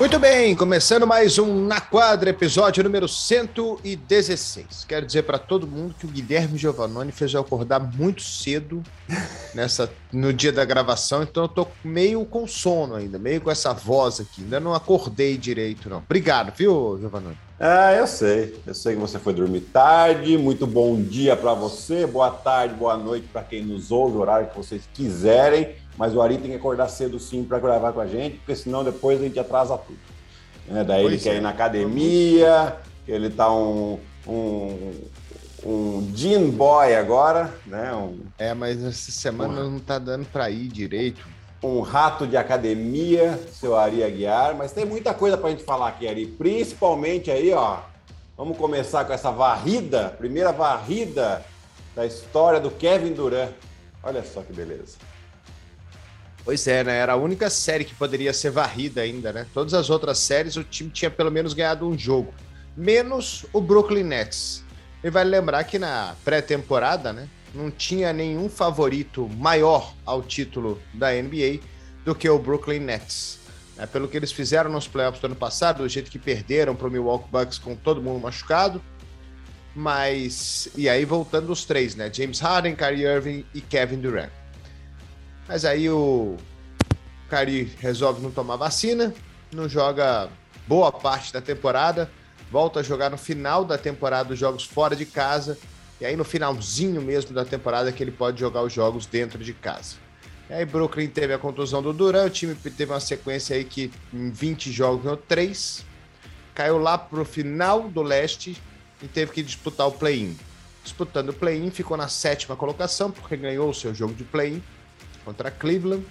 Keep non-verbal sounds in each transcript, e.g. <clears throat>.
Muito bem, começando mais um Na Quadra, episódio número 116. Quero dizer para todo mundo que o Guilherme Giovannoni fez eu acordar muito cedo nessa, no dia da gravação, então eu tô meio com sono ainda, meio com essa voz aqui. Ainda não acordei direito, não. Obrigado, viu, Giovannoni? Ah, eu sei. Eu sei que você foi dormir tarde. Muito bom dia para você, boa tarde, boa noite para quem nos ouve, o horário que vocês quiserem mas o Ari tem que acordar cedo sim para gravar com a gente, porque senão depois a gente atrasa tudo. Né? Daí pois ele quer é. ir na academia, ele tá um, um, um gym boy agora, né? Um, é, mas essa semana um, não tá dando para ir direito. Um rato de academia, seu Ari Aguiar, mas tem muita coisa para a gente falar aqui, Ari, principalmente aí, ó. Vamos começar com essa varrida, primeira varrida da história do Kevin Durant. Olha só que beleza. Pois é, né? Era a única série que poderia ser varrida ainda, né? Todas as outras séries o time tinha pelo menos ganhado um jogo, menos o Brooklyn Nets. E vai lembrar que na pré-temporada, né, não tinha nenhum favorito maior ao título da NBA do que o Brooklyn Nets. É, pelo que eles fizeram nos playoffs do ano passado, do jeito que perderam para o Milwaukee Bucks com todo mundo machucado. Mas. E aí voltando os três, né? James Harden, Kyrie Irving e Kevin Durant. Mas aí o Cari resolve não tomar vacina, não joga boa parte da temporada, volta a jogar no final da temporada os jogos fora de casa, e aí no finalzinho mesmo da temporada que ele pode jogar os jogos dentro de casa. E aí Brooklyn teve a contusão do Duran, o time teve uma sequência aí que em 20 jogos ganhou 3, caiu lá pro final do leste e teve que disputar o play-in. Disputando o play-in, ficou na sétima colocação, porque ganhou o seu jogo de play-in contra Cleveland.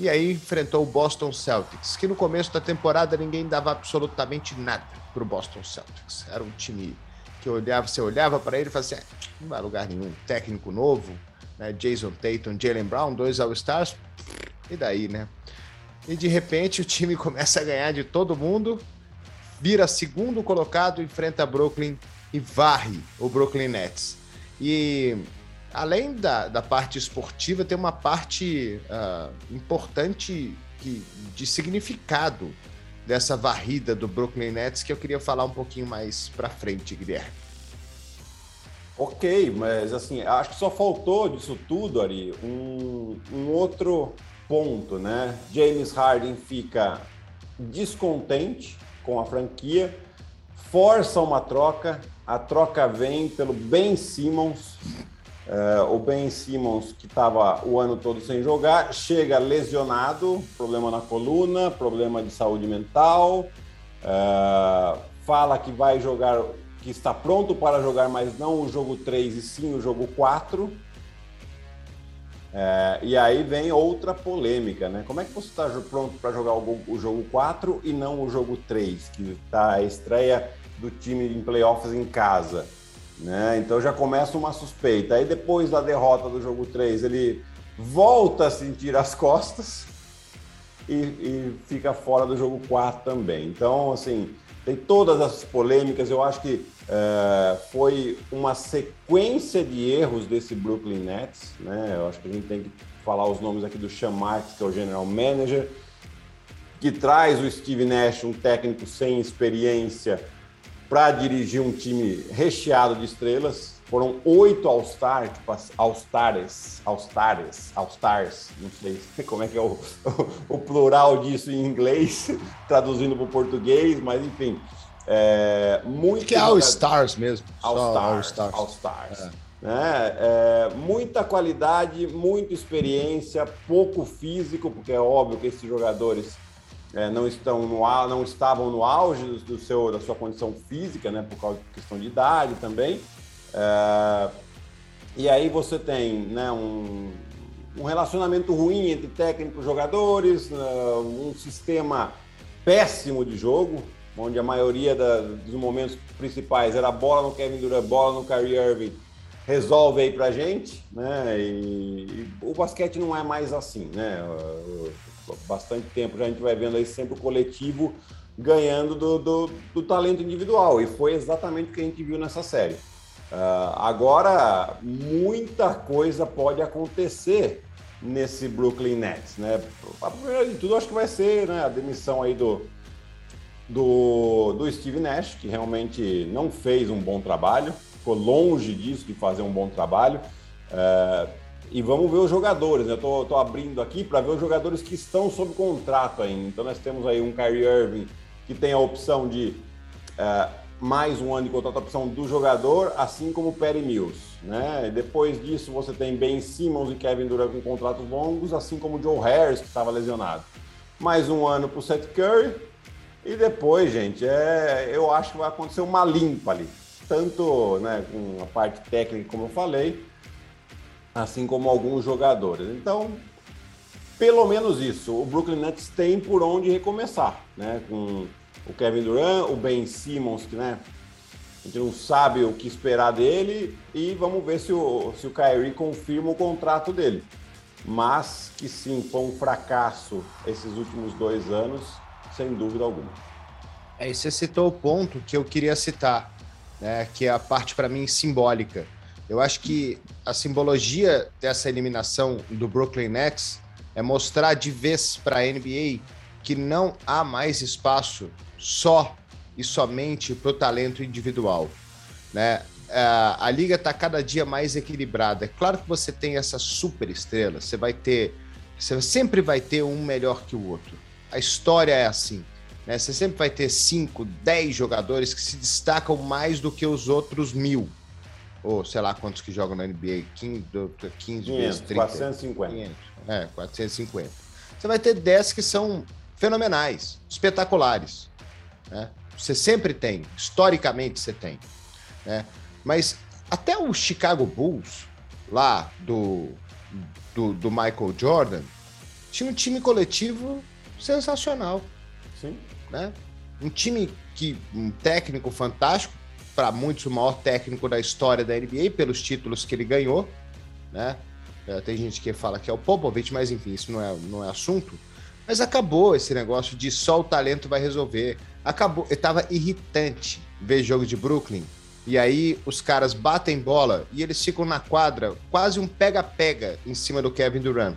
E aí enfrentou o Boston Celtics, que no começo da temporada ninguém dava absolutamente nada para o Boston Celtics. Era um time que olhava, você olhava para ele e falava assim: ah, não vai lugar nenhum, técnico novo, né? Jason Tatum, Jalen Brown, dois All-Stars, e daí, né? E de repente o time <laughs> começa a ganhar de todo mundo, vira segundo colocado, enfrenta Brooklyn e varre o Brooklyn Nets. E além da, da parte esportiva, tem uma parte uh, importante que, de significado dessa varrida do Brooklyn Nets que eu queria falar um pouquinho mais para frente, Guilherme. Ok, mas assim, acho que só faltou disso tudo, Ari, um, um outro ponto, né? James Harden fica descontente com a franquia, força uma troca, a troca vem pelo Ben Simmons, Uh, o Ben Simmons, que estava o ano todo sem jogar, chega lesionado, problema na coluna, problema de saúde mental, uh, fala que vai jogar, que está pronto para jogar, mas não o jogo 3 e sim o jogo 4. Uh, eh, e aí vem outra polêmica, né? Como é que você está pronto para jogar o, o, jogo 4 e não o jogo 3, que está a estreia do time em playoffs em casa? Né? Então já começa uma suspeita. Aí depois da derrota do jogo 3, ele volta a sentir as costas e, e fica fora do jogo 4 também. Então, assim, tem todas essas polêmicas. Eu acho que é, foi uma sequência de erros desse Brooklyn Nets. Né? Eu acho que a gente tem que falar os nomes aqui do Marks, que é o general manager, que traz o Steve Nash, um técnico sem experiência, para dirigir um time recheado de estrelas. Foram oito All-Stars, tipo, All-Stars, All-Stars, All-Stars, não sei <laughs> como é que é o, o, o plural disso em inglês, <laughs> traduzindo para o português, mas enfim. É, muito que é All-Stars mesmo. All-Stars. All-Stars. É. Né? É, muita qualidade, muita experiência, pouco físico, porque é óbvio que esses jogadores é, não estão no não estavam no auge do, do, seu da sua condição física, né, por causa de questão de idade também. É, e aí você tem, né, um, um relacionamento ruim entre técnicos e jogadores, uh, um sistema péssimo de jogo, onde a maioria da, dos momentos principais era bola no Kevin Durant, bola no Kyrie Irving, resolve aí pra gente, né? E, e o basquete não é mais assim, né? Bastante tempo já a gente vai vendo aí sempre o coletivo ganhando do, do, do talento individual, e foi exatamente o que a gente viu nessa série. Uh, agora, muita coisa pode acontecer nesse Brooklyn Nets, né? A primeira de tudo, acho que vai ser né, a demissão aí do, do, do Steve Nash, que realmente não fez um bom trabalho, ficou longe disso de fazer um bom trabalho. É, e vamos ver os jogadores. Né? Eu estou abrindo aqui para ver os jogadores que estão sob contrato ainda. Então nós temos aí um Kyrie Irving que tem a opção de é, mais um ano de contrato, a opção do jogador, assim como o Perry Mills. Né? E depois disso você tem Ben Simmons e Kevin Durant com contratos longos, assim como o Joe Harris, que estava lesionado. Mais um ano para o Seth Curry. E depois, gente, é, eu acho que vai acontecer uma limpa ali. Tanto né, com a parte técnica, como eu falei, assim como alguns jogadores. Então, pelo menos isso. O Brooklyn Nets tem por onde recomeçar, né? Com o Kevin Durant, o Ben Simmons, que né, a gente não sabe o que esperar dele, e vamos ver se o, se o Kyrie confirma o contrato dele. Mas que sim, foi um fracasso esses últimos dois anos, sem dúvida alguma. É, e você citou o ponto que eu queria citar, né, que é a parte para mim simbólica. Eu acho que a simbologia dessa eliminação do Brooklyn Nets é mostrar de vez para a NBA que não há mais espaço só e somente para o talento individual, né? É, a liga está cada dia mais equilibrada. É claro que você tem essa super estrela, você vai ter, você sempre vai ter um melhor que o outro. A história é assim. Né? Você sempre vai ter 5, 10 jogadores que se destacam mais do que os outros mil ou sei lá quantos que jogam na NBA, 15, 15 500, vezes 30. 450. 500, é, 450. Você vai ter 10 que são fenomenais, espetaculares. Né? Você sempre tem, historicamente você tem. Né? Mas até o Chicago Bulls, lá do, do, do Michael Jordan, tinha um time coletivo sensacional. Sim. Né? Um time que um técnico fantástico, para muitos o maior técnico da história da NBA pelos títulos que ele ganhou, né? É, tem gente que fala que é o Popovich, mas enfim, isso não é, não é assunto. Mas acabou esse negócio de só o talento vai resolver. Acabou, estava irritante ver jogo de Brooklyn. E aí os caras batem bola e eles ficam na quadra, quase um pega-pega em cima do Kevin Durant.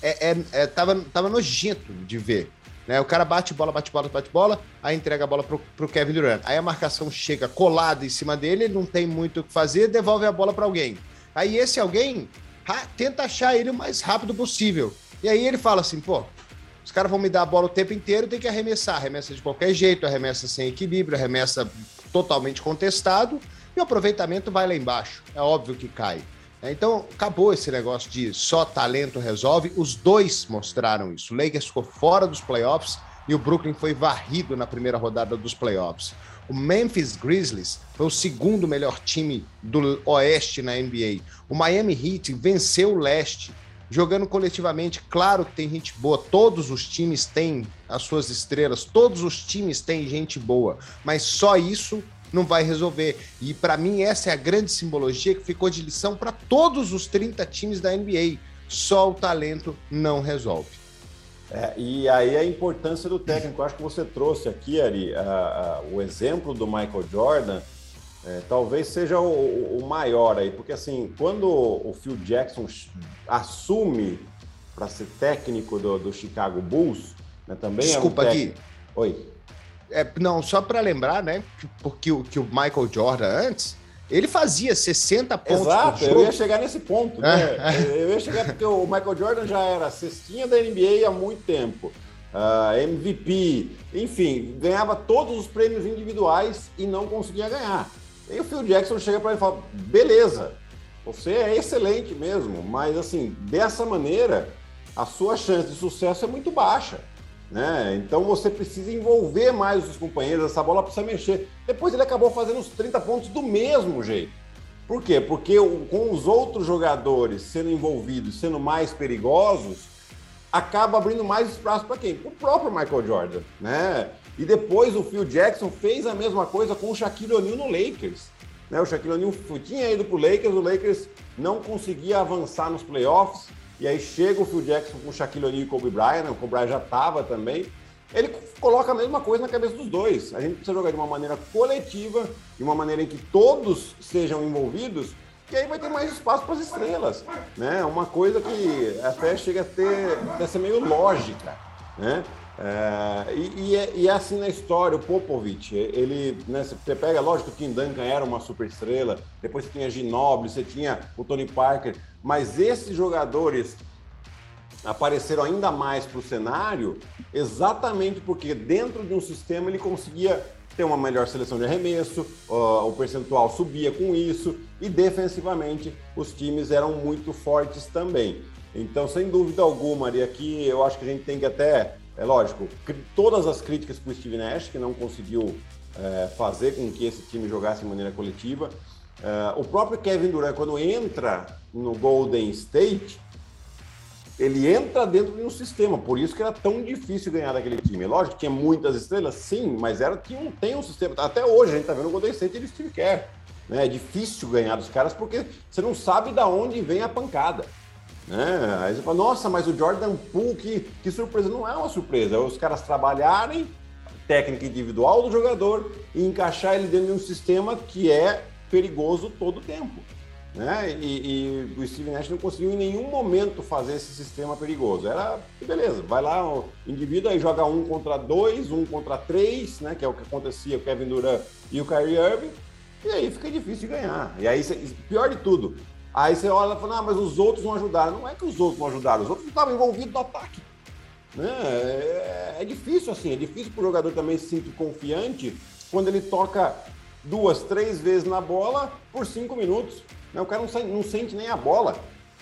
É, é, é, tava, tava nojento de ver. Né? O cara bate bola, bate bola, bate bola, aí entrega a bola pro, pro Kevin Durant. Aí a marcação chega colada em cima dele, ele não tem muito o que fazer, devolve a bola para alguém. Aí esse alguém tenta achar ele o mais rápido possível. E aí ele fala assim, pô, os caras vão me dar a bola o tempo inteiro, tem que arremessar. Arremessa de qualquer jeito, arremessa sem equilíbrio, arremessa totalmente contestado, e o aproveitamento vai lá embaixo. É óbvio que cai. É, então, acabou esse negócio de só talento resolve. Os dois mostraram isso. O Lakers ficou fora dos playoffs e o Brooklyn foi varrido na primeira rodada dos playoffs. O Memphis Grizzlies foi o segundo melhor time do Oeste na NBA. O Miami Heat venceu o Leste, jogando coletivamente. Claro que tem gente boa, todos os times têm as suas estrelas, todos os times têm gente boa, mas só isso não vai resolver. E para mim, essa é a grande simbologia que ficou de lição para todos os 30 times da NBA. Só o talento não resolve. É, e aí a importância do técnico. Eu acho que você trouxe aqui, Ari, a, a, o exemplo do Michael Jordan. É, talvez seja o, o, maior aí, porque assim, quando o Phil Jackson assume para ser técnico do, do Chicago Bulls, né, também Desculpa é um técnico... aqui. Oi. É, não, só para lembrar, né? Porque o, que o Michael Jordan antes, ele fazia 60 pontos Exato, por jogo. eu ia chegar nesse ponto. Né? eu ia chegar porque o Michael Jordan já era cestinha da NBA há muito tempo. Uh, ah, MVP, enfim, ganhava todos os prêmios individuais e não conseguia ganhar. E o Phil Jackson chega para ele e fala: beleza, você é excelente mesmo, mas assim, dessa maneira, a sua chance de sucesso é muito baixa. Né? Então você precisa envolver mais os companheiros, essa bola precisa mexer. Depois ele acabou fazendo os 30 pontos do mesmo jeito. Por quê? Porque com os outros jogadores sendo envolvidos, sendo mais perigosos, acaba abrindo mais espaço para quem? O próprio Michael Jordan, né? E depois o Phil Jackson fez a mesma coisa com o Shaquille O'Neal no Lakers. Né? O Shaquille O'Neal tinha ido para o Lakers, o Lakers não conseguia avançar nos playoffs, e aí chega o Phil Jackson com o Shaquille O'Neal e Kobe Bryant, o Kobe Bryant já estava também. Ele coloca a mesma coisa na cabeça dos dois. A gente precisa jogar de uma maneira coletiva, de uma maneira em que todos sejam envolvidos, e aí vai ter mais espaço para as estrelas. Né? Uma coisa que até chega a ter a ser meio lógica. Né? É, e, e, é, e, é, assim na história, o Popovich, ele, né, você pega, lógico que o Tim Duncan era uma super estrela, depois você tinha Ginobili, você tinha o Tony Parker, mas esses jogadores apareceram ainda mais para o cenário exatamente porque dentro de um sistema ele conseguia ter uma melhor seleção de arremesso, uh, o percentual subia com isso e defensivamente os times eram muito fortes também. Então, sem dúvida alguma, e aqui eu acho que a gente tem que até, é lógico, todas as críticas para o Steve Nash, que não conseguiu é, fazer com que esse time jogasse de maneira coletiva. É, o próprio Kevin Durant, quando entra no Golden State, ele entra dentro de um sistema, por isso que era tão difícil ganhar daquele time. Lógico que tinha muitas estrelas, sim, mas era que não tem um sistema. Até hoje a gente tá vendo o Golden State e Steve Kerr. Né? É difícil ganhar dos caras porque você não sabe da onde vem a pancada. Né? Aí você fala, nossa, mas o Jordan Poole, que, que surpresa. Não é uma surpresa, é os caras trabalharem técnica individual do jogador e encaixar ele dentro de um sistema que é perigoso todo o tempo. Né? E, e, o Steve Nash não conseguiu em nenhum momento fazer esse sistema perigoso. Era, beleza, vai lá, o indivíduo aí joga um contra dois, um contra três, né? Que é o que acontecia o Kevin Durant e o Kyrie Irving, e aí fica difícil de ganhar. E aí, pior de tudo, aí você olha e fala, ah, mas os outros não ajudaram. Não é que os outros não ajudaram, os outros estavam envolvidos no ataque. Né? É, é difícil assim, é difícil para o jogador também se sentir confiante quando ele toca duas, três vezes na bola por cinco minutos. Né? O cara não, não sente nem a bola.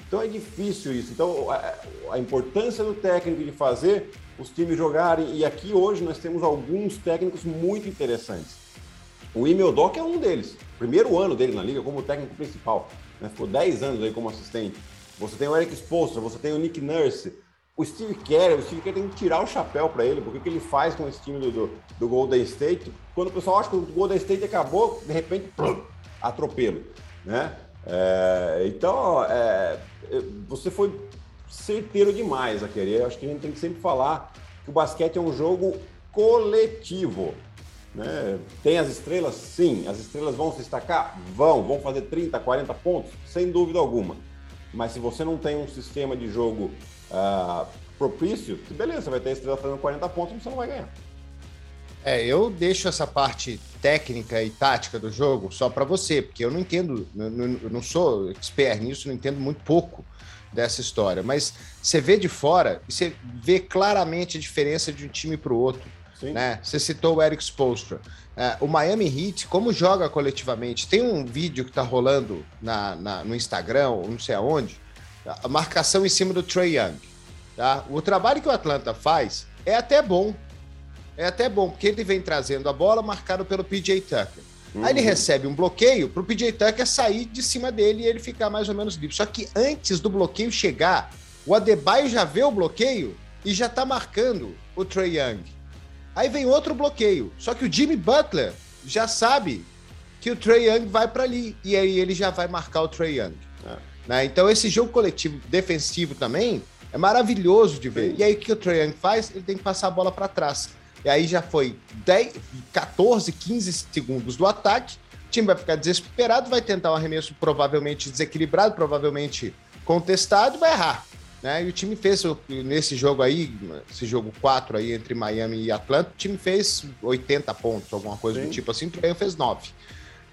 Então é difícil isso. Então a, a, importância do técnico de fazer os times jogarem, e aqui hoje nós temos alguns técnicos muito interessantes. O Imeldoc é um deles. Primeiro ano dele na liga como técnico principal. Né? Ficou 10 anos aí como assistente. Você tem o Eric Spoelstra, você tem o Nick Nurse, o Steve Kerr, o Steve Kerr tem que tirar o chapéu para ele, porque o que ele faz com esse time do, do, do, Golden State, quando o pessoal acha que o Golden State acabou, de repente, plum, atropelo, né? É, então, é, você foi certeiro demais a querer. Acho que a gente tem que sempre falar que o basquete é um jogo coletivo. Né? Tem as estrelas? Sim. As estrelas vão se destacar? Vão. Vão fazer 30, 40 pontos? Sem dúvida alguma. Mas se você não tem um sistema de jogo uh, propício, beleza, você vai ter a estrela fazendo 40 pontos, mas você não vai ganhar. É, eu deixo essa parte técnica e tática do jogo só para você, porque eu não entendo, eu não sou expert nisso, não entendo muito pouco dessa história. Mas você vê de fora e você vê claramente a diferença de um time para o outro. Né? Você citou o Eric Spoelstra. É, o Miami Heat, como joga coletivamente? Tem um vídeo que está rolando na, na, no Instagram, ou não sei aonde, a marcação em cima do Trey Young. Tá? O trabalho que o Atlanta faz é até bom, é até bom, porque ele vem trazendo a bola marcado pelo PJ Tucker. Uhum. Aí ele uhum. recebe um bloqueio para o PJ Tucker sair de cima dele e ele ficar mais ou menos livre. Só que antes do bloqueio chegar, o Adebayo já vê o bloqueio e já está marcando o Trey Young. Aí vem outro bloqueio. Só que o Jimmy Butler já sabe que o Trey Young vai para ali. E aí ele já vai marcar o Trey Young. É. Né? Então esse jogo coletivo defensivo também é maravilhoso de ver. E aí o que o Trey Young faz? Ele tem que passar a bola para trás. E aí já foi 10, 14, 15 segundos do ataque. O time vai ficar desesperado, vai tentar um arremesso provavelmente desequilibrado, provavelmente contestado, vai errar. Né? E o time fez nesse jogo aí, esse jogo 4 aí entre Miami e Atlanta, o time fez 80 pontos, alguma coisa Sim. do tipo assim, o Trae fez 9.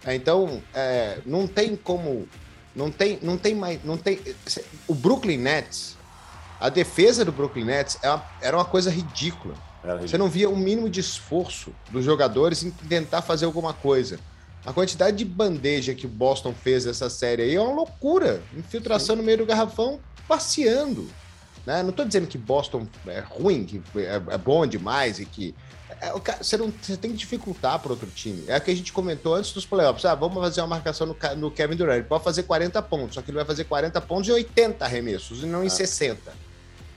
É, então, é, não tem como. Não tem, não tem mais. Não tem, o Brooklyn Nets, a defesa do Brooklyn Nets é uma, era uma coisa ridícula. Você não via o um mínimo de esforço dos jogadores em tentar fazer alguma coisa. A quantidade de bandeja que o Boston fez essa série aí é uma loucura. Infiltração Sim. no meio do garrafão, passeando. Né? Não estou dizendo que Boston é ruim, que é, é bom demais e que. É, você, não, você tem que dificultar para outro time. É o que a gente comentou antes dos playoffs. Ah, vamos fazer uma marcação no, no, Kevin Durant. Ele pode fazer 40 pontos, só que ele vai fazer 40 pontos em 80 arremessos e não em 60. Ah.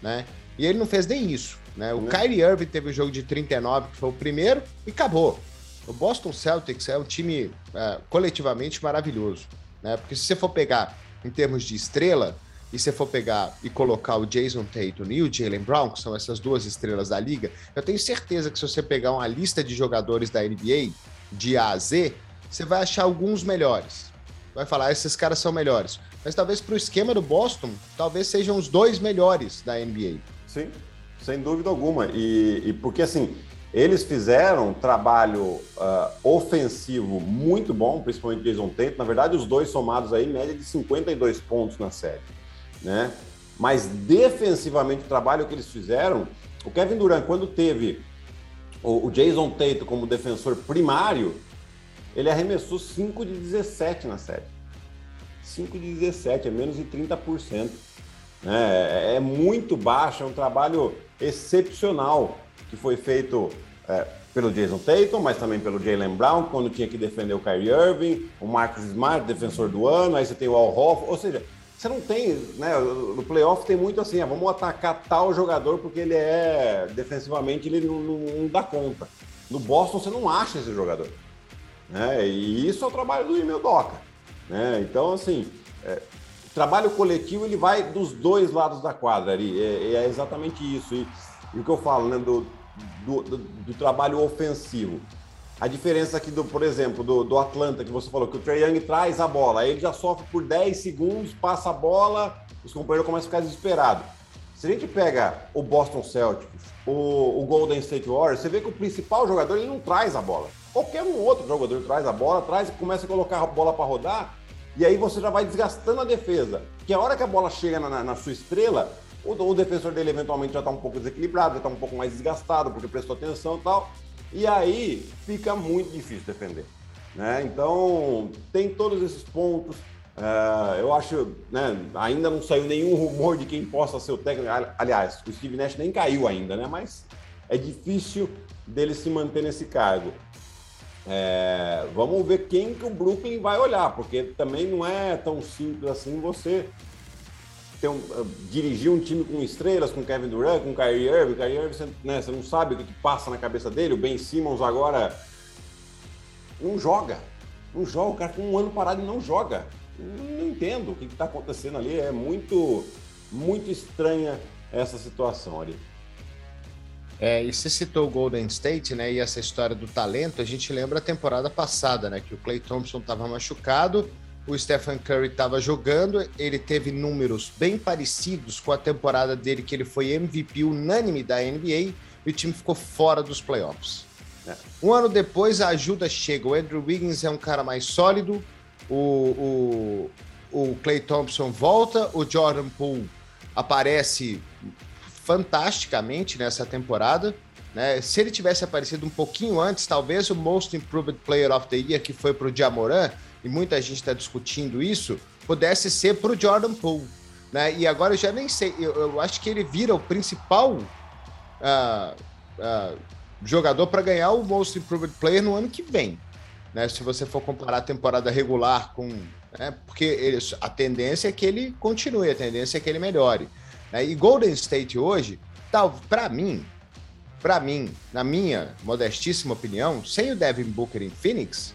Né? E ele não fez nem isso. Né? O né? Kyrie Irving teve o jogo de 39, que foi o primeiro, e acabou. O Boston Celtics é um time é, coletivamente maravilhoso. Né? Porque se você for pegar em termos de estrela, e se for pegar e colocar o Jason Tatum e o Jalen Brown, que são essas duas estrelas da liga, eu tenho certeza que se você pegar uma lista de jogadores da NBA, de A a Z, você vai achar alguns melhores. Vai falar, ah, esses caras são melhores. Mas talvez para o esquema do Boston, talvez sejam os dois melhores da NBA. Sim. Sem dúvida alguma. E, e porque assim, eles fizeram um trabalho uh, ofensivo muito bom, principalmente Jason Tate. Na verdade, os dois somados aí, média de 52 pontos na série. Né? Mas defensivamente, o trabalho que eles fizeram, o Kevin Durant, quando teve o, o Jason Tate como defensor primário, ele arremessou 5 de 17 na série. 5 de 17, é menos de 30%. É, é muito baixo, é um trabalho excepcional que foi feito é, pelo Jason Tatum, mas também pelo Jalen Brown, quando tinha que defender o Kyrie Irving, o Marcus Smart, defensor do ano, aí você tem o Al Hoff, ou seja, você não tem, né, no playoff tem muito assim, ah, vamos atacar tal jogador porque ele é, defensivamente, ele não, não, não dá conta. No Boston você não acha esse jogador. Né? E isso é o trabalho do Emil Doca. Né? Então, assim, é, trabalho coletivo ele vai dos dois lados da quadra ali. É, é exatamente isso. E, e, o que eu falo, né, do, do, do, do, trabalho ofensivo. A diferença aqui, do, por exemplo, do, do Atlanta, que você falou, que o Trey Young traz a bola, ele já sofre por 10 segundos, passa a bola, os companheiros começam a ficar desesperados. Se a gente pega o Boston Celtics, o, o Golden State Warriors, você vê que o principal jogador ele não traz a bola. Qualquer um outro jogador traz a bola, traz e começa a colocar a bola para rodar, e aí você já vai desgastando a defesa. Que a hora que a bola chega na, na sua estrela, o, o, defensor dele eventualmente já está um pouco desequilibrado, já está um pouco mais desgastado porque prestou atenção e tal. E aí fica muito difícil defender. Né? Então, tem todos esses pontos. Uh, eu acho, né, ainda não saiu nenhum rumor de quem possa ser o técnico. Aliás, o Steve Nash nem caiu ainda, né? Mas é difícil dele se manter nesse cargo. É, vamos ver quem que o Brooklyn vai olhar, porque também não é tão simples assim você ter um, uh, dirigir um time com estrelas, com Kevin Durant, com Kyrie Irving. Kyrie Irving, você, né, você não sabe o que, que, passa na cabeça dele. O Ben Simmons agora não joga. Não joga. O cara com um ano parado e não joga. Não, entendo o que está acontecendo ali. É muito, muito estranha essa situação ali. É, e você citou o Golden State, né? E essa história do talento, a gente lembra a temporada passada, né? Que o Clay Thompson estava machucado, o Stephen Curry estava jogando, ele teve números bem parecidos com a temporada dele, que ele foi MVP unânime da NBA, e o time ficou fora dos playoffs. É. Um ano depois, a ajuda chega. O Andrew Wiggins é um cara mais sólido, o, o, o Clay Thompson volta, o Jordan Poole aparece fantasticamente nessa temporada. Né? Se ele tivesse aparecido um pouquinho antes, talvez o Most Improved Player of the Year, que foi para o Jamoran, e muita gente está discutindo isso, pudesse ser para o Jordan Poole. Né? E agora eu já nem sei, eu, eu acho que ele vira o principal uh, uh, jogador para ganhar o Most Improved Player no ano que vem. Né? Se você for comparar a temporada regular com. Né? Porque ele, a tendência é que ele continue, a tendência é que ele melhore. Né? E Golden State hoje, tal, para mim, para mim, na minha modestíssima opinião, sem o Devin Booker em Phoenix,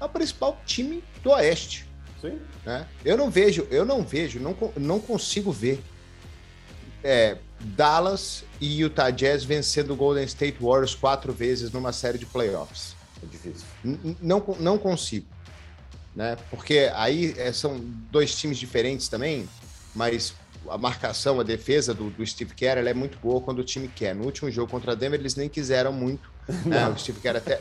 é o principal time do Oeste. Sim. Né? Eu não vejo, eu não vejo, não, não consigo ver é, Dallas e Utah Jazz vencendo o Golden State Warriors quatro vezes numa série de playoffs. É difícil. N não, não consigo. Né? Porque aí é, são dois times diferentes também, mas a marcação, a defesa do, do Steve Kerr é muito boa quando o time quer. No último jogo contra a Denver, eles nem quiseram muito. <laughs> Né? O Steve Kerr até.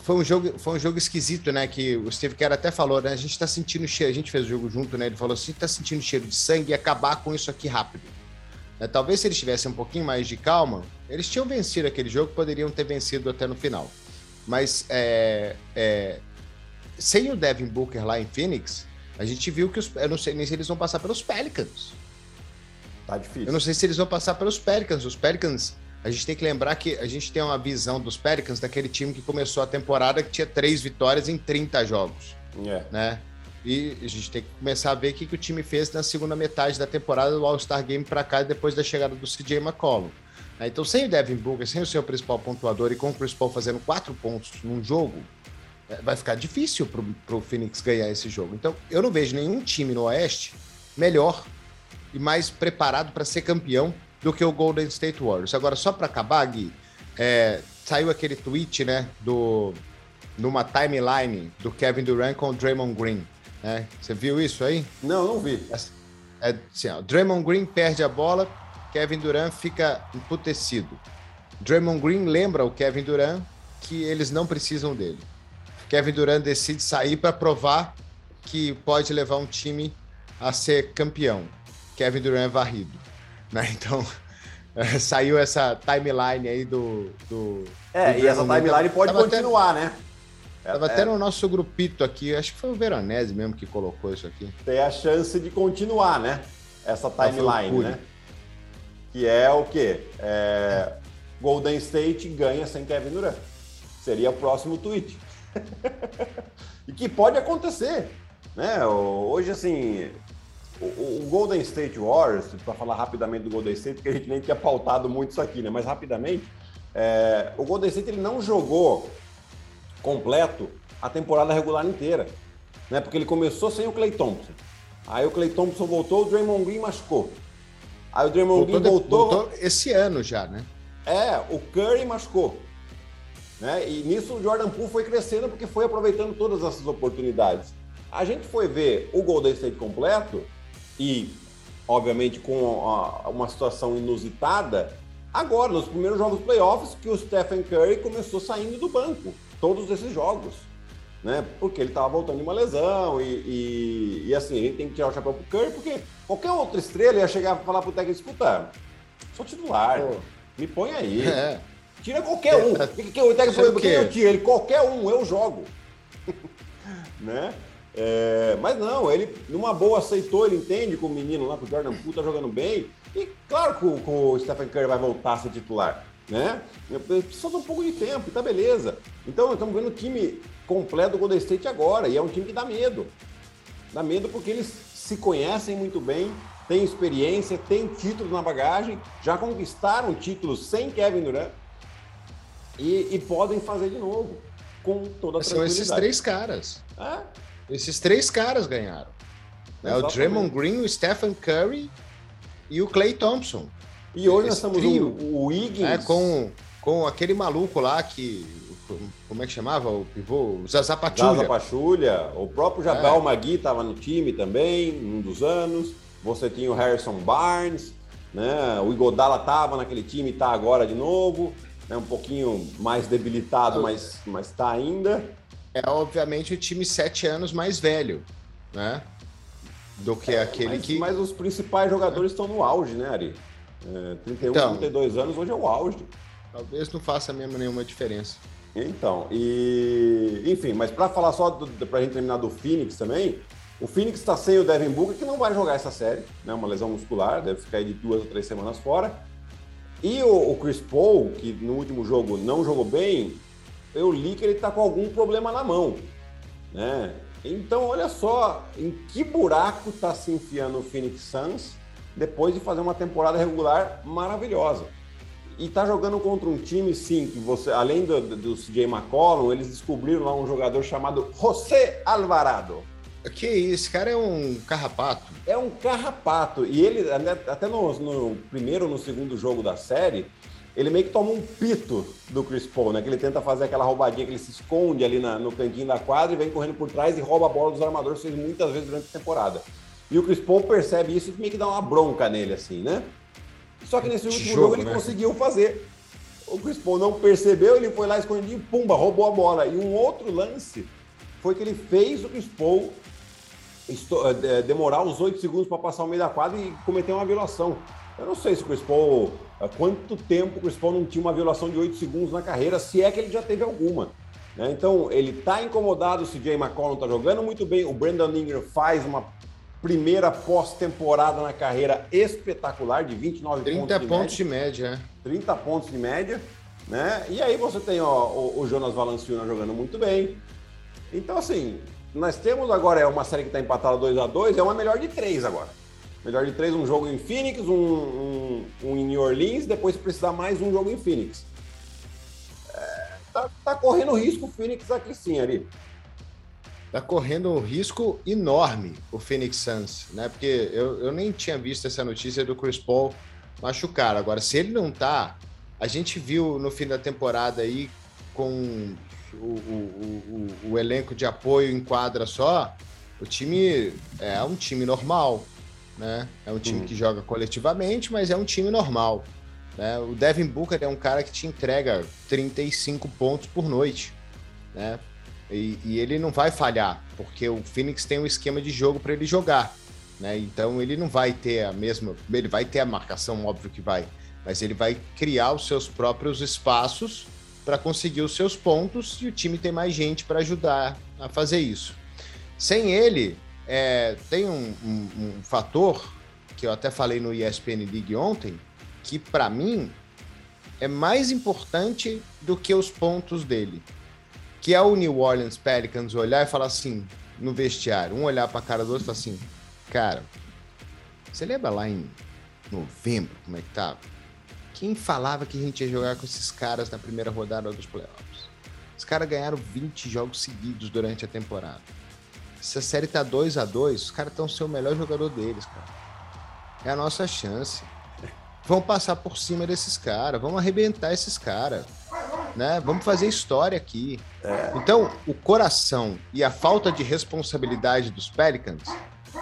Foi um, jogo, foi um jogo esquisito, né? Que o Steve Kerr até falou, né? A gente tá sentindo cheiro, a gente fez o jogo junto, né? Ele falou assim: tá sentindo cheiro de sangue e acabar com isso aqui rápido. Né? Talvez se eles tivessem um pouquinho mais de calma, eles tinham vencido aquele jogo, poderiam ter vencido até no final. Mas é, é, sem o Devin Booker lá em Phoenix, a gente viu que os, eu não sei nem se eles vão passar pelos Pelicans. Tá difícil. Eu não sei se eles vão passar pelos Pelicans. Os Pelicans, a gente tem que lembrar que a gente tem uma visão dos Pelicans daquele time que começou a temporada que tinha três vitórias em 30 jogos. É. Né? E a gente tem que começar a ver o que, que o time fez na segunda metade da temporada do All-Star Game para cá, depois da chegada do CJ McCollum. Né? Então, sem o Devin Booker, sem o seu principal pontuador e com o Chris Paul fazendo quatro pontos num jogo, é, vai ficar difícil para o Phoenix ganhar esse jogo. Então, eu não vejo nenhum time no Oeste melhor e mais preparado para ser campeão do que o Golden State Warriors. Agora, só para acabar, Gui, é, saiu aquele tweet, né, do, numa timeline do Kevin Durant com o Draymond Green. Né? Você viu isso aí? Não, não vi. É, assim, ó, Draymond Green perde a bola, Kevin Durant fica emputecido. Draymond Green lembra o Kevin Durant que eles não precisam dele. Kevin Durant decide sair para provar que pode levar um time a ser campeão. Kevin Durant é varrido. Né? <laughs> Então, saiu essa timeline aí do. do é, do e essa timeline pode continuar, até, né? Tava é, até no nosso grupito aqui, acho que foi o Veronese mesmo que colocou isso aqui. Tem a chance de continuar, né? Essa timeline, né? Que é o quê? É, Golden State ganha sem Kevin Durant. Seria o próximo tweet. <laughs> e que pode acontecer. Né? Hoje, assim, o, o Golden State Warriors, para falar rapidamente do Golden State, porque a gente nem tinha pautado muito isso aqui, né? mas rapidamente, é, o Golden State ele não jogou completo a temporada regular inteira, né? porque ele começou sem o Clay Thompson. Aí o Clay Thompson voltou, o Draymond Green machucou. Aí o Draymond voltou, Green voltou... voltou esse ano já, né? É, o Curry machucou. Né? E nisso o Jordan Poole foi crescendo porque foi aproveitando todas essas oportunidades. A gente foi ver o Golden State completo e, obviamente, com uma situação inusitada, agora, nos primeiros jogos playoffs, que o Stephen Curry começou saindo do banco, todos esses jogos. Né? Porque ele estava voltando de uma lesão e, e, e, assim, a gente tem que tirar o chapéu pro Curry, porque qualquer outra estrela ia chegar e falar pro técnico, escuta, sou titular, Pô. me põe aí. <laughs> É. Tira qualquer um. <laughs> É, que, que, o técnico falou, eu tiro? Ele, qualquer um, eu jogo. <laughs> né? É, mas não, ele numa boa aceitou, ele entende que o menino lá, que o Jordan Poole tá jogando bem. E claro que o, que o Stephen Curry vai voltar a ser titular, né? Precisa de um pouco de tempo, tá beleza. Então, estamos vendo o time completo do Golden State agora, e é um time que dá medo. Dá medo porque eles se conhecem muito bem, têm experiência, têm títulos na bagagem, já conquistaram títulos sem Kevin Durant e, e podem fazer de novo com toda a São esses três caras. É? Esses três caras ganharam. É o Draymond Green, o Stephen Curry e o Clay Thompson. E hoje Esse nós estamos trio, o, o Wiggins. É, com, com aquele maluco lá que. Como é que chamava o pivô? O Zaza Pachulia. O próprio Jabal é. Magui estava no time também, num dos anos. Você tinha o Harrison Barnes, né? O Igodala estava naquele time e está agora de novo. Né? Um pouquinho mais debilitado, mas está ainda é obviamente o time sete anos mais velho, né? Do que é, aquele mas, que. Mas os principais jogadores estão no auge, né, Ari? É, 31, então, 32 anos hoje é o auge. Talvez não faça mesmo nenhuma diferença. Então, e enfim, mas para falar só para a gente terminar do Phoenix também, o Phoenix está sem o Devin Booker, que não vai jogar essa série, né? Uma lesão muscular, deve ficar aí de duas ou três semanas fora. E o, o Chris Paul, que no último jogo não jogou bem, eu li que ele está com algum problema na mão, né? Então, olha só em que buraco está se enfiando o Phoenix Suns depois de fazer uma temporada regular maravilhosa. E está jogando contra um time, sim, que você, além do, do CJ McCollum, eles descobriram lá um jogador chamado José Alvarado. Que isso, esse cara é um carrapato. É um carrapato. E ele, até no, no primeiro ou no segundo jogo da série, ele meio que toma um pito do Chris Paul, né? Que ele tenta fazer aquela roubadinha que ele se esconde ali na, no cantinho da quadra e vem correndo por trás e rouba a bola dos armadores, fez muitas vezes durante a temporada. E o Chris Paul percebe isso e meio que dá uma bronca nele, assim, né? Só que nesse último jogo, jogo ele né? conseguiu fazer. O Chris Paul não percebeu, ele foi lá escondidinho, pumba, roubou a bola. E um outro lance foi que ele fez o Chris Paul eh, demorar os oito segundos para passar o meio da quadra e cometer uma violação. Eu não sei se o Chris Paul, há quanto tempo o Chris Paul não tinha uma violação de 8 segundos na carreira, se é que ele já teve alguma. Né? Então, ele está incomodado, o CJ McCollum está jogando muito bem, o Brandon Ingram faz uma primeira pós-temporada na carreira espetacular, de 29 30 pontos, de, pontos média. de média. 30 pontos de média. Né? E aí você tem ó, o, o Jonas Valanciunas jogando muito bem. Então, assim, nós temos agora é uma série que está empatada 2 a 2 é uma melhor de três agora. Melhor de três, um jogo em Phoenix, um, um, um em New Orleans, depois precisar mais um jogo em Phoenix. É, tá, tá correndo risco o Phoenix aqui sim, ali. Tá correndo um risco enorme o Phoenix Suns, né? Porque eu, eu nem tinha visto essa notícia do Chris Paul machucar. Agora, se ele não tá, a gente viu no fim da temporada aí com o, o, o, o elenco de apoio em quadra só, o time é um time normal né? É um time uhum. que joga coletivamente, mas é um time normal. Né? O Devin Booker é um cara que te entrega 35 pontos por noite, né? E, e ele não vai falhar, porque o Phoenix tem um esquema de jogo para ele jogar, né? Então ele não vai ter a mesma, ele vai ter a marcação, óbvio que vai, mas ele vai criar os seus próprios espaços para conseguir os seus pontos e o time tem mais gente para ajudar a fazer isso. Sem ele, é, tem um, um, um fator que eu até falei no ESPN League ontem, que para mim é mais importante do que os pontos dele. Que é o New Orleans Pelicans olhar e falar assim, no vestiário, um olhar para a cara do outro e falar assim, cara, você lembra lá em novembro como é que tava? Quem falava que a gente ia jogar com esses caras na primeira rodada dos playoffs? Os caras ganharam 20 jogos seguidos durante a temporada. Se a série tá 2 a 2 os caras estão sendo o melhor jogador deles, cara. É a nossa chance. Vamos passar por cima desses caras, vamos arrebentar esses caras, né? Vamos fazer história aqui. É. Então, o coração e a falta de responsabilidade dos Pelicans,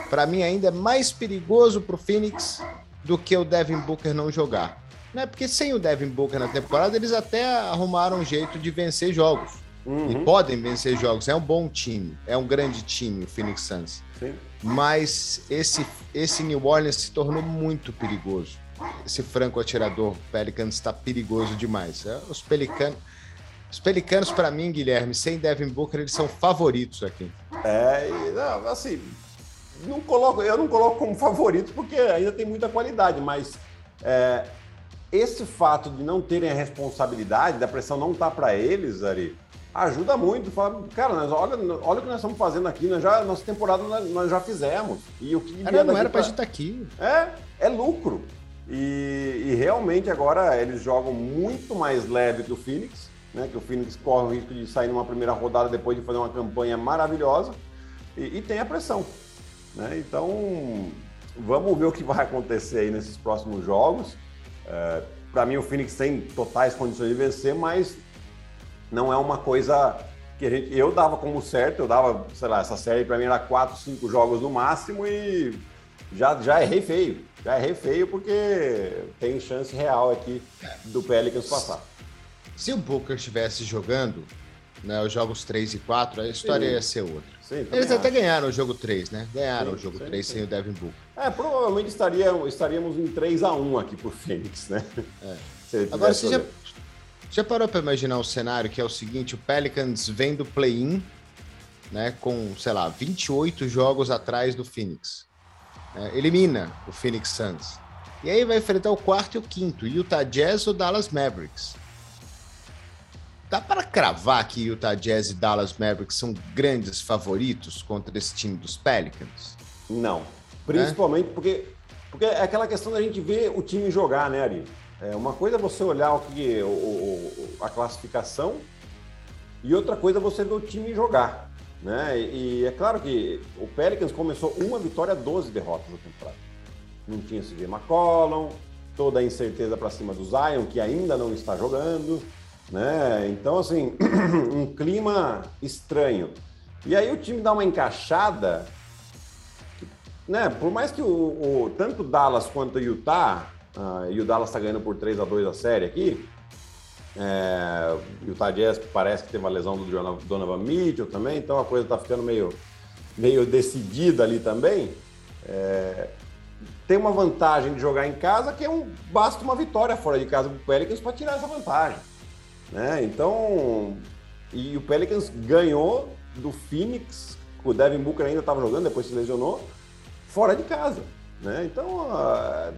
para mim ainda é mais perigoso para o Phoenix do que o Devin Booker não jogar. Né? Porque sem o Devin Booker na temporada, eles até arrumaram um jeito de vencer jogos. Uhum. E podem vencer jogos. É um bom time, é um grande time, o Phoenix Suns. Sim. Mas esse, esse New Orleans se tornou muito perigoso esse franco atirador Pelicans está perigoso demais. É, os Pelicanos, os Pelicanos para mim, Guilherme, sem Devin Booker, eles são favoritos aqui. É, não, assim, não coloco, eu não coloco como favorito porque ainda tem muita qualidade, mas é, esse fato de não terem a responsabilidade, da pressão não tá para eles, Ari, ajuda muito. Fala, cara, nós, olha, olha o que nós estamos fazendo aqui, nós já, nossa temporada nós, nós já fizemos. E o que não, não era para a gente estar tá aqui. É, é lucro. E, e, realmente agora eles jogam muito mais leve que o Phoenix, né? Que o Phoenix corre o risco de sair numa primeira rodada depois de fazer uma campanha maravilhosa e, e tem a pressão, né? Então vamos ver o que vai acontecer aí nesses próximos jogos. É, Para mim o Phoenix tem totais condições de vencer, mas não é uma coisa que a gente, eu dava como certo, eu dava, sei lá, essa série para mim era quatro, cinco jogos no máximo e já, já errei feio. Já errei feio porque tem chance real aqui do Pelicans passar. Se o Booker estivesse jogando né, os jogos 3 e 4, a história sim. ia ser outra. Sim, Eles até ganharam o jogo 3, né? Ganharam sim, o jogo sim, 3 sem o Devin Booker. É, provavelmente estaria, estaríamos em 3 a 1 aqui por Phoenix, né? É. <laughs> Agora, você já, já parou para imaginar um cenário que é o seguinte: o Pelicans vem do play-in, né, com, sei lá, 28 jogos atrás do Phoenix é, elimina o Phoenix Suns. E aí vai enfrentar o quarto e o quinto, Utah Jazz ou Dallas Mavericks. Dá para cravar que Utah Jazz e Dallas Mavericks são grandes favoritos contra esse time dos Pelicans? Não. Principalmente é? porque, porque é aquela questão da gente ver o time jogar, né, Ari? É uma coisa é você olhar o que, o, o, a classificação e outra coisa é você ver o time jogar. Né? E, é claro que o Pelicans começou uma vitória, 12 derrotas na temporada. Não tinha CJ McCollum, toda a incerteza para cima do Zion, que ainda não está jogando. Né? Então, assim, <clears throat> um clima estranho. E aí o time dá uma encaixada, né? Por mais que o, o tanto Dallas quanto Utah, uh, e o Dallas está ganhando por 3 a 2 a série aqui, é, o Utah Jazz parece que teve uma lesão do Donovan Mitchell também, então a coisa está ficando meio, meio decidida ali também. É, tem uma vantagem de jogar em casa que é um basta uma vitória fora de casa para o Pelicans para tirar essa vantagem. Né? Então, e o Pelicans ganhou do Phoenix, o Devin Booker ainda estava jogando, depois se lesionou, fora de casa. Né? Então,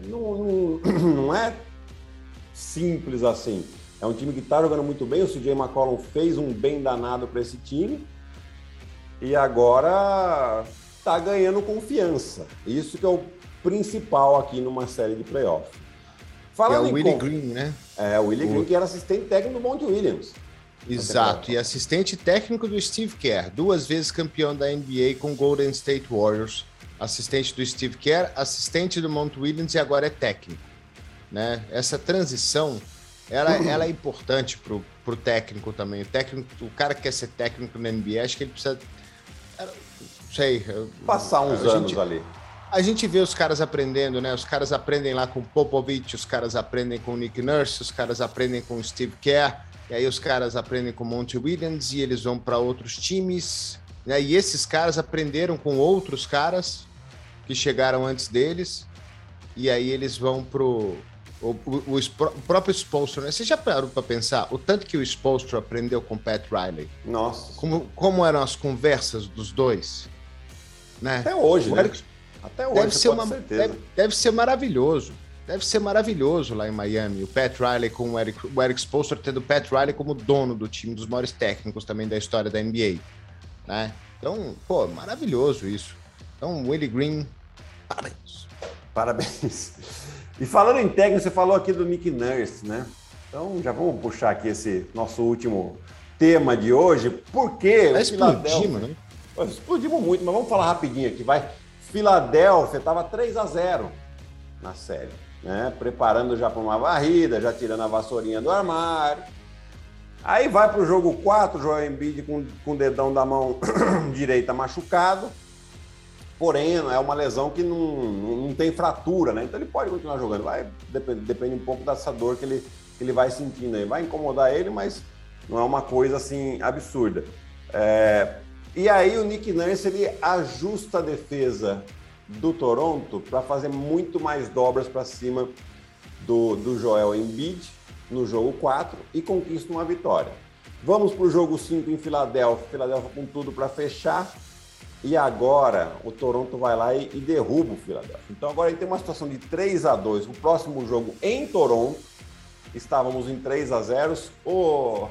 não, não, <clears throat> não é simples assim. É um time que está jogando muito bem. O CJ McCollum fez um bem danado para esse time. E agora está ganhando confiança. Isso que é o principal aqui numa série de playoffs. Falando é o Willie Green, né? É, o Willie o... Green, que era assistente técnico do Monte Williams. Exato, e assistente técnico do Steve Kerr, duas vezes campeão da NBA com Golden State Warriors, assistente do Steve Kerr, assistente do Monte Williams e agora é técnico. Né? Essa transição ela, ela é importante pro, pro técnico também. O técnico, o cara que quer ser técnico na NBA, acho que ele precisa. Não sei. Passar uns anos ali. A gente vê os caras aprendendo, né? Os caras aprendem lá com Popovich, os caras aprendem com Nick Nurse, os caras aprendem com Steve Kerr, e aí os caras aprendem com Monty Williams e eles vão para outros times. Né? E esses caras aprenderam com outros caras que chegaram antes deles, e aí eles vão pro o, o, o, o próprio Spolstra, né? Você já parou para pensar o tanto que o Spolstra aprendeu com Pat Riley? Nossa. Como, como eram as conversas dos dois? Né? Até hoje, né? Até hoje, deve ser, uma, deve, deve, ser maravilhoso. Deve ser maravilhoso lá em Miami. O Pat Riley com o Eric, o Eric Spolstra tendo o Pat Riley como dono do time, dos maiores técnicos também da história da NBA. Né? Então, pô, maravilhoso isso. Então, Willie Green, parabéns. Parabéns. E falando em técnico, você falou aqui do Nick Nurse, né? Então já vamos puxar aqui esse nosso último tema de hoje. Por quê? Explodimos, né? Explodimos muito, mas vamos falar rapidinho aqui, vai. Filadélfia estava 3 a 0 na série, né? Preparando já para uma varrida, já tirando a vassourinha do armário. Aí vai para o jogo 4, Joel Embiid com, com o dedão da mão <clears throat> direita machucado. Porém, é uma lesão que não, não tem fratura, né? Então ele pode continuar jogando. Vai, depende, depende um pouco dessa dor que ele, que ele vai sentindo aí. Vai incomodar ele, mas não é uma coisa assim absurda. É, e aí o Nick Nurse ele ajusta a defesa do Toronto para fazer muito mais dobras para cima do, do Joel Embiid no jogo 4 e conquista uma vitória. Vamos para o jogo 5 em Filadélfia. Filadélfia com tudo para fechar. E agora o Toronto vai lá e, e derruba o Philadelphia. Então agora ele tem uma situação de 3 a 2 O próximo jogo em Toronto, estávamos em 3 a 0 o...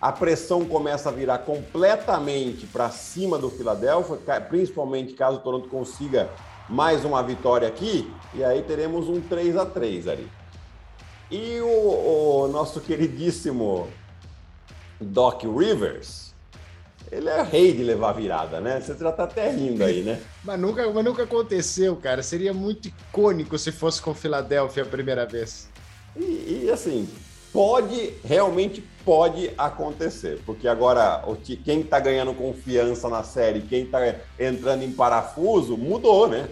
A pressão começa a virar completamente para cima do Philadelphia, principalmente caso o Toronto consiga mais uma vitória aqui, e aí teremos um 3 a 3 ali. E o, o nosso queridíssimo Doc Rivers, ele é rei de levar virada, né? Você já tá até rindo aí, né? <laughs> mas, nunca, mas nunca aconteceu, cara. Seria muito icônico se fosse com Filadélfia a primeira vez. E, e, assim, pode, realmente pode acontecer. Porque agora, quem tá ganhando confiança na série, quem tá entrando em parafuso, mudou, né?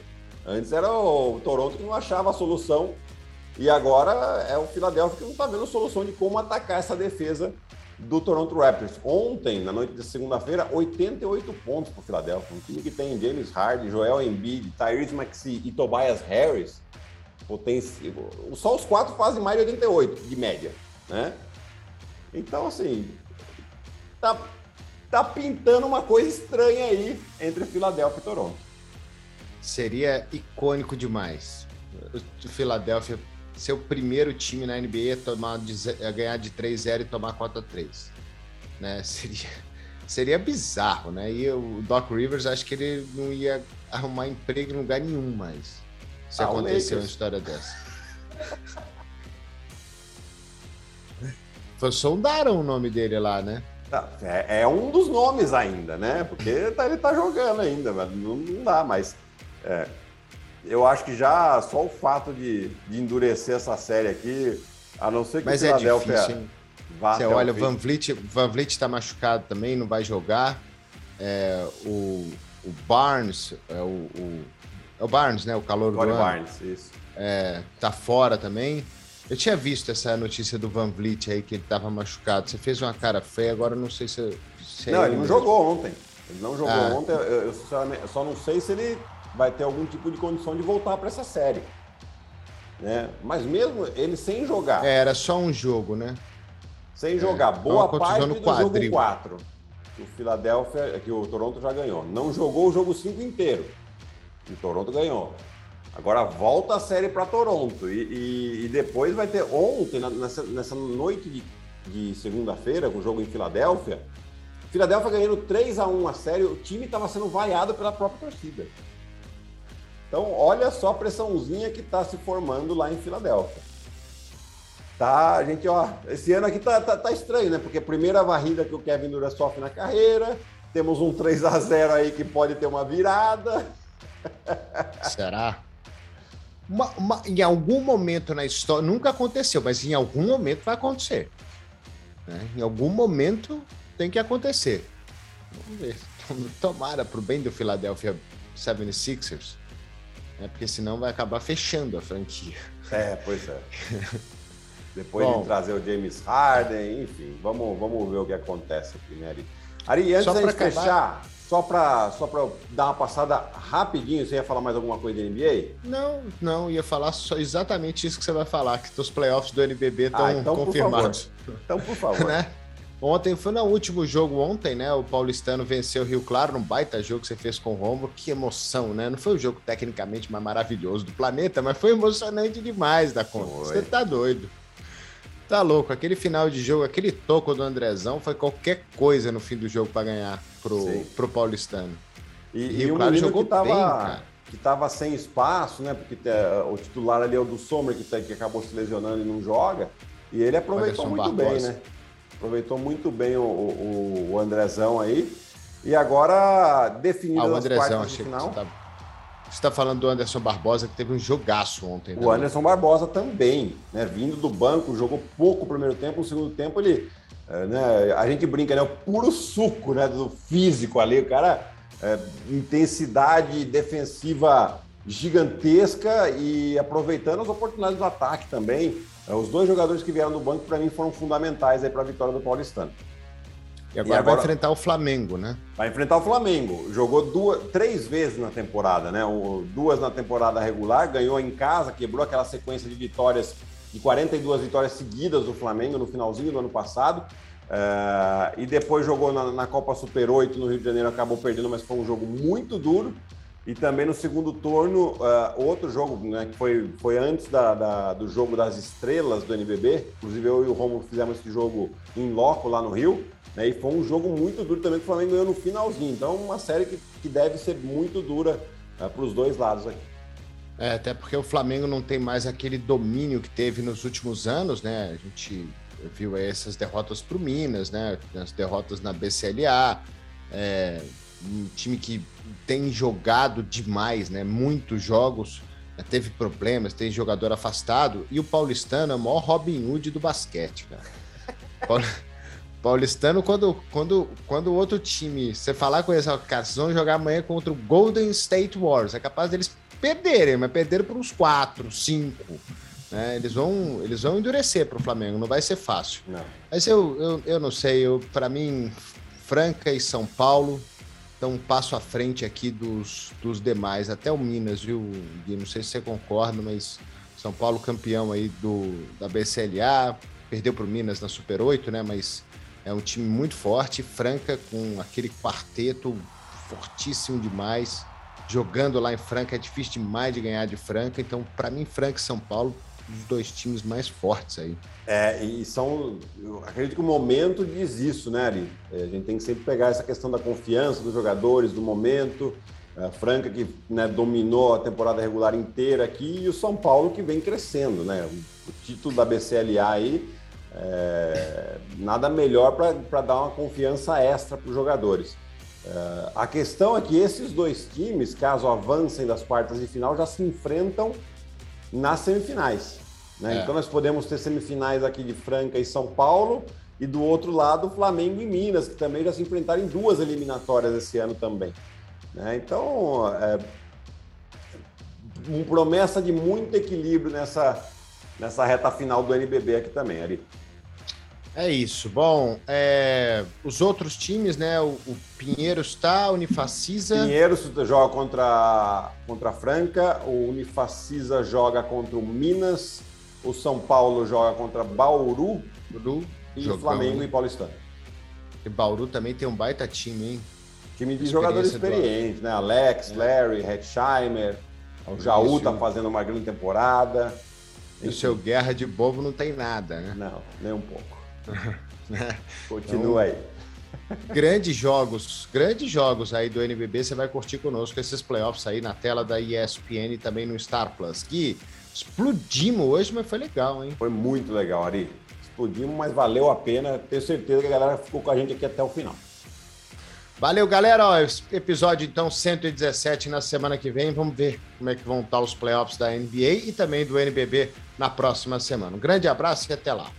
Antes era o Toronto que não achava a solução. E agora é o Filadélfia que não tá vendo a solução de como atacar essa defesa do Toronto Raptors. Ontem, na noite de segunda-feira, 88 pontos para o Philadelphia. Um time que tem James Harden, Joel Embiid, Tyrese Maxey e Tobias Harris. Potência... Só os quatro fazem mais de 88 de média, né? Então, assim, tá, tá pintando uma coisa estranha aí entre Filadélfia e Toronto. Seria icônico demais. Filadélfia ser o primeiro time na NBA a, tomar de, ganhar de 3-0 e tomar 4-3. Né? <laughs> Seria, seria bizarro, né? E o Doc Rivers, acho que ele não ia arrumar emprego em lugar nenhum mais se ah, aconteceu uma história dessa. Sondaram o nome dele lá, né? Tá, é, é, um dos nomes ainda, né? Porque tá, ele tá jogando ainda, mas não, não dá, mas é, eu acho que já só o fato de, de endurecer essa série aqui, a não ser que Mas o é difícil, vá Você olha, o Van Vliet, Van Vliet está machucado também, não vai jogar. É, o, o Barnes, é o, o, é o Barnes, né? O calor do ano. Barnes, isso. É, tá fora também. Eu tinha visto essa notícia do Van Vliet aí, que ele tava machucado. Você fez uma cara feia, agora não sei se... se não, é ele não jogou ontem. Ele não jogou ah. ontem. Eu, eu, eu só não sei se ele vai ter algum tipo de condição de voltar para essa série. Né? Mas mesmo ele sem jogar. É, era só um jogo, né? Sem jogar. É, Boa parte do quadril. jogo 4. Que o Philadelphia, que o Toronto já ganhou. Não jogou o jogo 5 inteiro. E o Toronto ganhou. Agora volta a série para Toronto. E, e, e, depois vai ter ontem, nessa, nessa noite de, de segunda-feira, com o jogo em Filadélfia. Filadélfia ganhando 3 a 1 a série, o time estava sendo vaiado pela própria torcida. Então, olha só a pressãozinha que está se formando lá em Filadélfia. Tá, a gente, ó, esse ano aqui tá, tá, tá, estranho, né? Porque primeira varrida que o Kevin Durant sofre na carreira, temos um 3 a 0 aí que pode ter uma virada. Será? Uma, uma, em algum momento na história, nunca aconteceu, mas em algum momento vai acontecer. Né? Em algum momento tem que acontecer. Vamos ver. <laughs> Tomara para o bem do Philadelphia 76ers né? Porque senão vai acabar fechando a franquia. É, pois é. <laughs> Depois Bom, de trazer o James Harden, enfim, vamos, vamos ver o que acontece aqui, né, Ari? Ari, antes de fechar, só para só dar uma passada rapidinho, você ia falar mais alguma coisa da NBA? Não, não, ia falar só exatamente isso que você vai falar, que os playoffs do NBB estão ah, então, confirmados. Por então, por favor. <laughs> né? Ontem foi no último jogo ontem, né? O Paulistano venceu o Rio Claro num baita jogo que você fez com o Romulo. Que emoção, né? Não foi o jogo tecnicamente mais maravilhoso do planeta, mas foi emocionante demais da conta. Você tá doido. Tá louco, aquele final de jogo, aquele toco do Andrezão foi qualquer coisa no fim do jogo para ganhar pro, pro Paulistano. E, e, e o claro jogou que tava, bem, cara. que tava sem espaço, né? Porque uh, o titular ali é o do Sommer, que, tá, que acabou se lesionando e não joga. E ele aproveitou muito Barbosa. bem, né? Aproveitou muito bem o, o, o Andrezão aí. E agora definido ah, o Andrezão, achei final. Que você tá você está falando do Anderson Barbosa, que teve um jogaço ontem. O Anderson Barbosa também, né? Vindo do banco, jogou pouco o primeiro tempo, no segundo tempo ele. É, né, a gente brinca, né? O puro suco né, do físico ali, o cara. É, intensidade defensiva gigantesca e aproveitando as oportunidades do ataque também. É, os dois jogadores que vieram do banco, para mim, foram fundamentais para a vitória do Paulistano. E agora, e agora, vai enfrentar o Flamengo, né? Vai enfrentar o Flamengo. Jogou duas, três vezes na temporada, né? Duas na temporada regular, ganhou em casa, quebrou aquela sequência de vitórias, de 42 vitórias seguidas do Flamengo no finalzinho do ano passado. Uh, e depois jogou na, na, Copa Super 8 no Rio de Janeiro, acabou perdendo, mas foi um jogo muito duro. E também no segundo turno, uh, outro jogo, né, que foi, foi antes da, da, do jogo das estrelas do NBB. Inclusive, eu e o Romulo fizemos esse jogo em loco lá no Rio. Né? E foi um jogo muito duro também que o Flamengo ganhou no finalzinho. Então, uma série que, que deve ser muito dura uh, para os dois lados aqui. É, até porque o Flamengo não tem mais aquele domínio que teve nos últimos anos, né? A gente viu essas derrotas para o Minas, né? As derrotas na BCLA. É, um time que tem jogado demais, né? Muitos jogos, né? teve problemas, tem jogador afastado. E o Paulistano é o maior Robin Hood do basquete, cara. <laughs> Paulistano, quando, quando, quando o outro time, você falar com eles, cara, vocês vão jogar amanhã contra o Golden State Warriors, é capaz deles perderem, mas perderam por uns 4, 5. Né? Eles, vão, eles vão endurecer para o Flamengo, não vai ser fácil. Não. Mas eu, eu, eu não sei, eu, para mim, Franca e São Paulo estão um passo à frente aqui dos, dos demais, até o Minas, viu, Gui? Não sei se você concorda, mas São Paulo campeão aí do, da BCLA, perdeu para o Minas na Super 8, né? Mas é um time muito forte, Franca com aquele quarteto fortíssimo demais. Jogando lá em Franca é difícil demais de ganhar de Franca. Então, para mim, Franca e São Paulo, os dois times mais fortes aí. É, e são. Eu acredito que o momento diz isso, né, Ari? É, a gente tem que sempre pegar essa questão da confiança dos jogadores, do momento. A Franca que né, dominou a temporada regular inteira aqui e o São Paulo que vem crescendo, né? O título da BCLA aí é, nada melhor para dar uma confiança extra para os jogadores. É, a questão é que esses dois times, caso avancem das quartas de final, já se enfrentam nas semifinais. Né? É. Então nós podemos ter semifinais aqui de Franca e São Paulo, e do outro lado Flamengo e Minas, que também já se enfrentaram em duas eliminatórias esse ano também. Né? Então, é, uma promessa de muito equilíbrio nessa, nessa reta final do NBB aqui também, Ari. É isso. Bom, é, os outros times, né? O, o Pinheiros está, o Unifacisa. Pinheiros joga contra, contra a Franca, o Unifacisa joga contra o Minas, o São Paulo joga contra Bauru, Bauru e Jogão, Flamengo e Paulistano. E Bauru também tem um baita time, hein? Time de jogadores experientes, do... né? Alex, é. Larry, Hetzheimer, o Jaú tá fazendo uma grande temporada. E o seu Guerra de Bobo não tem nada, né? Não, nem um pouco. <laughs> Continua então, aí. Grandes jogos, grandes jogos aí do NBB, você vai curtir conosco esses playoffs aí na tela da ESPN e também no Star Plus. Que explodimos hoje, mas foi legal, hein? Foi muito legal, Ari. Explodimos, mas valeu a pena. Tenho certeza que a galera ficou com a gente aqui até o final. Valeu, galera. Ó, episódio então 117 na semana que vem. Vamos ver como é que vão estar os playoffs da NBA e também do NBB na próxima semana. Um grande abraço e até lá.